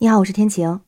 你好，我是天晴。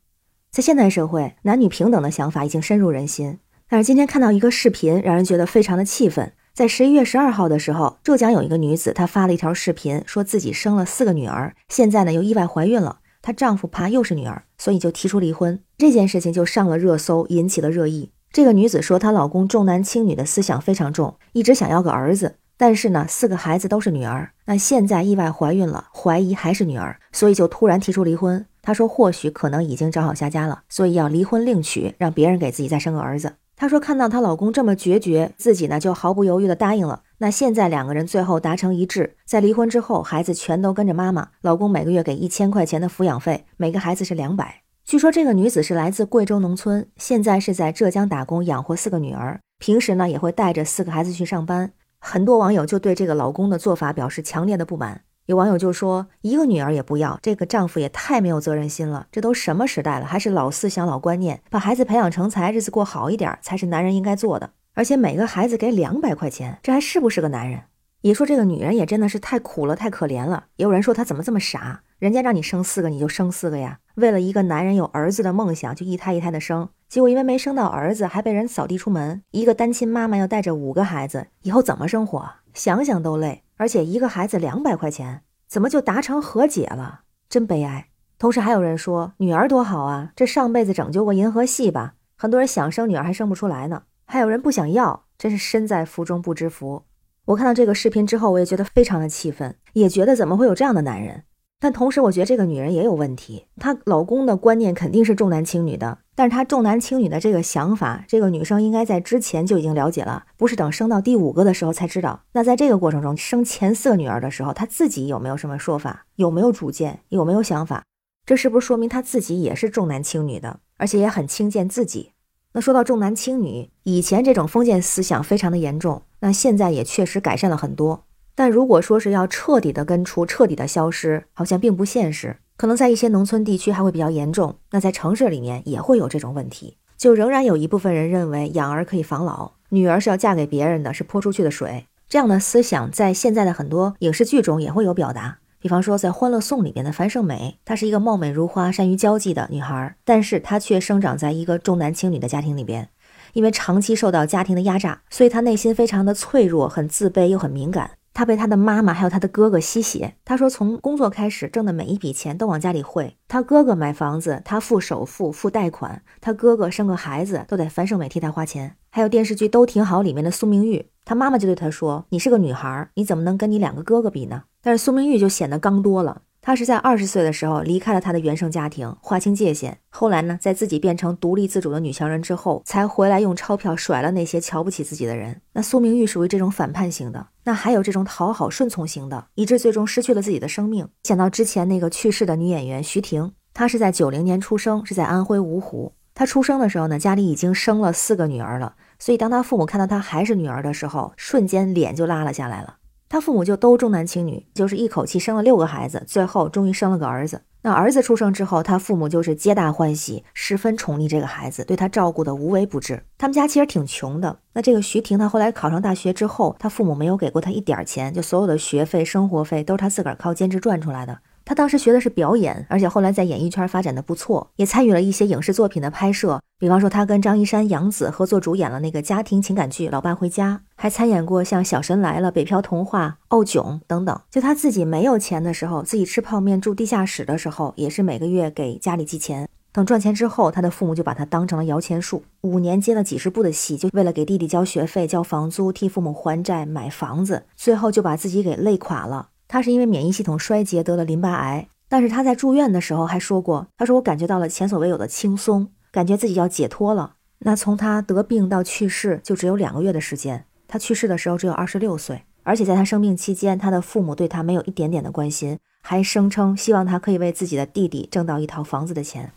在现代社会，男女平等的想法已经深入人心。但是今天看到一个视频，让人觉得非常的气愤。在十一月十二号的时候，浙江有一个女子，她发了一条视频，说自己生了四个女儿，现在呢又意外怀孕了。她丈夫怕又是女儿，所以就提出离婚。这件事情就上了热搜，引起了热议。这个女子说，她老公重男轻女的思想非常重，一直想要个儿子。但是呢，四个孩子都是女儿，那现在意外怀孕了，怀疑还是女儿，所以就突然提出离婚。她说，或许可能已经找好下家了，所以要离婚另娶，让别人给自己再生个儿子。她说，看到她老公这么决绝，自己呢就毫不犹豫的答应了。那现在两个人最后达成一致，在离婚之后，孩子全都跟着妈妈，老公每个月给一千块钱的抚养费，每个孩子是两百。据说这个女子是来自贵州农村，现在是在浙江打工养活四个女儿，平时呢也会带着四个孩子去上班。很多网友就对这个老公的做法表示强烈的不满。有网友就说：“一个女儿也不要，这个丈夫也太没有责任心了。这都什么时代了，还是老思想、老观念，把孩子培养成才，日子过好一点才是男人应该做的。而且每个孩子给两百块钱，这还是不是个男人？也说这个女人也真的是太苦了，太可怜了。也有人说她怎么这么傻？人家让你生四个，你就生四个呀？为了一个男人有儿子的梦想，就一胎一胎的生。”结果因为没生到儿子，还被人扫地出门。一个单亲妈妈要带着五个孩子，以后怎么生活？想想都累。而且一个孩子两百块钱，怎么就达成和解了？真悲哀。同时还有人说，女儿多好啊，这上辈子拯救过银河系吧？很多人想生女儿还生不出来呢。还有人不想要，真是身在福中不知福。我看到这个视频之后，我也觉得非常的气愤，也觉得怎么会有这样的男人？但同时，我觉得这个女人也有问题。她老公的观念肯定是重男轻女的，但是她重男轻女的这个想法，这个女生应该在之前就已经了解了，不是等生到第五个的时候才知道。那在这个过程中，生前四个女儿的时候，她自己有没有什么说法？有没有主见？有没有想法？这是不是说明她自己也是重男轻女的，而且也很轻贱自己？那说到重男轻女，以前这种封建思想非常的严重，那现在也确实改善了很多。但如果说是要彻底的根除、彻底的消失，好像并不现实。可能在一些农村地区还会比较严重，那在城市里面也会有这种问题。就仍然有一部分人认为养儿可以防老，女儿是要嫁给别人的，是泼出去的水。这样的思想在现在的很多影视剧中也会有表达。比方说在《欢乐颂》里面的樊胜美，她是一个貌美如花、善于交际的女孩，但是她却生长在一个重男轻女的家庭里边。因为长期受到家庭的压榨，所以她内心非常的脆弱，很自卑又很敏感。他被他的妈妈还有他的哥哥吸血。他说，从工作开始挣的每一笔钱都往家里汇。他哥哥买房子，他付首付、付贷款。他哥哥生个孩子，都得樊胜美替他花钱。还有电视剧都挺好里面的苏明玉，他妈妈就对他说：“你是个女孩，你怎么能跟你两个哥哥比呢？”但是苏明玉就显得刚多了。她是在二十岁的时候离开了她的原生家庭，划清界限。后来呢，在自己变成独立自主的女强人之后，才回来用钞票甩了那些瞧不起自己的人。那苏明玉属于这种反叛型的，那还有这种讨好顺从型的，以致最终失去了自己的生命。想到之前那个去世的女演员徐婷，她是在九零年出生，是在安徽芜湖。她出生的时候呢，家里已经生了四个女儿了，所以当她父母看到她还是女儿的时候，瞬间脸就拉了下来了。他父母就都重男轻女，就是一口气生了六个孩子，最后终于生了个儿子。那儿子出生之后，他父母就是皆大欢喜，十分宠溺这个孩子，对他照顾的无微不至。他们家其实挺穷的。那这个徐婷，她后来考上大学之后，她父母没有给过她一点钱，就所有的学费、生活费都是她自个儿靠兼职赚出来的。他当时学的是表演，而且后来在演艺圈发展的不错，也参与了一些影视作品的拍摄。比方说，他跟张一山、杨紫合作主演了那个家庭情感剧《老爸回家》，还参演过像《小神来了》《北漂童话》《傲囧》等等。就他自己没有钱的时候，自己吃泡面住地下室的时候，也是每个月给家里寄钱。等赚钱之后，他的父母就把他当成了摇钱树，五年接了几十部的戏，就为了给弟弟交学费、交房租、替父母还债、买房子，最后就把自己给累垮了。他是因为免疫系统衰竭得了淋巴癌，但是他在住院的时候还说过：“他说我感觉到了前所未有的轻松，感觉自己要解脱了。”那从他得病到去世就只有两个月的时间。他去世的时候只有二十六岁，而且在他生病期间，他的父母对他没有一点点的关心，还声称希望他可以为自己的弟弟挣到一套房子的钱。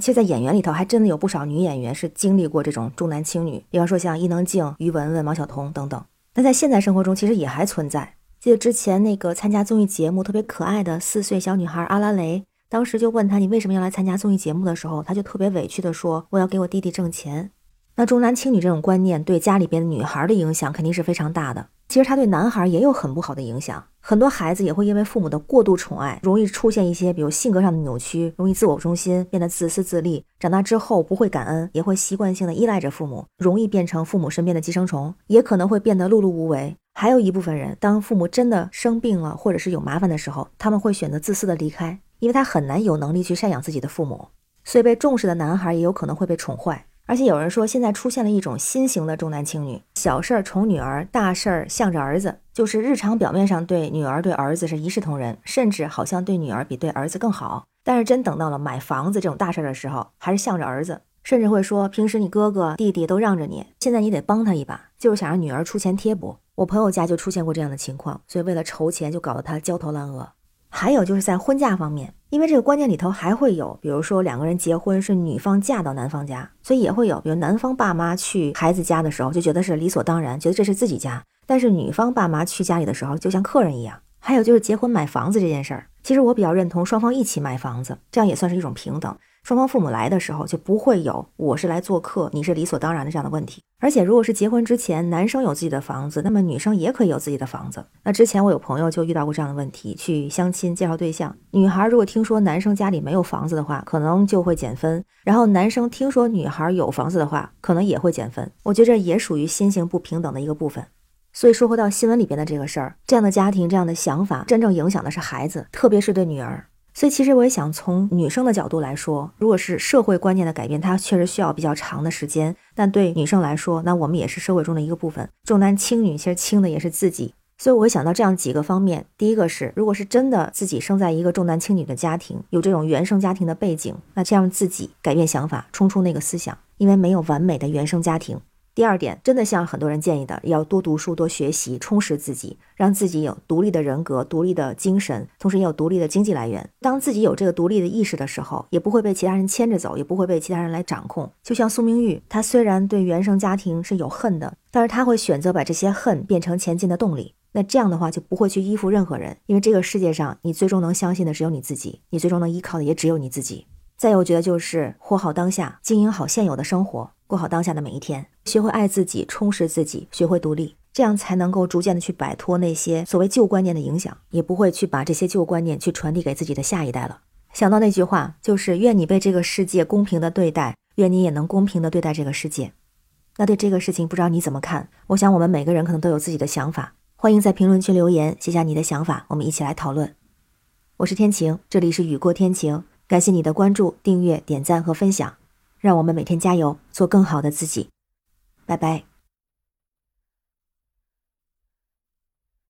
其实，在演员里头还真的有不少女演员是经历过这种重男轻女，比方说像伊能静、于文文、毛晓彤等等。那在现在生活中，其实也还存在。记得之前那个参加综艺节目特别可爱的四岁小女孩阿拉蕾，当时就问他你为什么要来参加综艺节目的时候，他就特别委屈的说我要给我弟弟挣钱。那重男轻女这种观念对家里边女孩的影响肯定是非常大的。其实他对男孩也有很不好的影响。很多孩子也会因为父母的过度宠爱，容易出现一些比如性格上的扭曲，容易自我中心，变得自私自利。长大之后不会感恩，也会习惯性的依赖着父母，容易变成父母身边的寄生虫，也可能会变得碌碌无为。还有一部分人，当父母真的生病了，或者是有麻烦的时候，他们会选择自私的离开，因为他很难有能力去赡养自己的父母。所以被重视的男孩也有可能会被宠坏。而且有人说，现在出现了一种新型的重男轻女，小事儿宠女儿，大事儿向着儿子，就是日常表面上对女儿对儿子是一视同仁，甚至好像对女儿比对儿子更好。但是真等到了买房子这种大事儿的时候，还是向着儿子，甚至会说平时你哥哥弟弟都让着你，现在你得帮他一把，就是想让女儿出钱贴补。我朋友家就出现过这样的情况，所以为了筹钱就搞得他焦头烂额。还有就是在婚嫁方面，因为这个观念里头还会有，比如说两个人结婚是女方嫁到男方家，所以也会有，比如男方爸妈去孩子家的时候就觉得是理所当然，觉得这是自己家；但是女方爸妈去家里的时候就像客人一样。还有就是结婚买房子这件事儿，其实我比较认同双方一起买房子，这样也算是一种平等。双方父母来的时候就不会有我是来做客，你是理所当然的这样的问题。而且如果是结婚之前男生有自己的房子，那么女生也可以有自己的房子。那之前我有朋友就遇到过这样的问题，去相亲介绍对象，女孩如果听说男生家里没有房子的话，可能就会减分；然后男生听说女孩有房子的话，可能也会减分。我觉得这也属于心性不平等的一个部分。所以说回到新闻里边的这个事儿，这样的家庭这样的想法，真正影响的是孩子，特别是对女儿。所以其实我也想从女生的角度来说，如果是社会观念的改变，它确实需要比较长的时间。但对女生来说，那我们也是社会中的一个部分，重男轻女，其实轻的也是自己。所以我会想到这样几个方面：第一个是，如果是真的自己生在一个重男轻女的家庭，有这种原生家庭的背景，那这样自己改变想法，冲出那个思想，因为没有完美的原生家庭。第二点，真的像很多人建议的，要多读书、多学习，充实自己，让自己有独立的人格、独立的精神，同时也有独立的经济来源。当自己有这个独立的意识的时候，也不会被其他人牵着走，也不会被其他人来掌控。就像苏明玉，她虽然对原生家庭是有恨的，但是她会选择把这些恨变成前进的动力。那这样的话，就不会去依附任何人，因为这个世界上，你最终能相信的只有你自己，你最终能依靠的也只有你自己。再有，我觉得就是活好当下，经营好现有的生活，过好当下的每一天，学会爱自己，充实自己，学会独立，这样才能够逐渐的去摆脱那些所谓旧观念的影响，也不会去把这些旧观念去传递给自己的下一代了。想到那句话，就是愿你被这个世界公平的对待，愿你也能公平的对待这个世界。那对这个事情，不知道你怎么看？我想我们每个人可能都有自己的想法，欢迎在评论区留言，写下你的想法，我们一起来讨论。我是天晴，这里是雨过天晴。感谢你的关注、订阅、点赞和分享，让我们每天加油，做更好的自己。拜拜。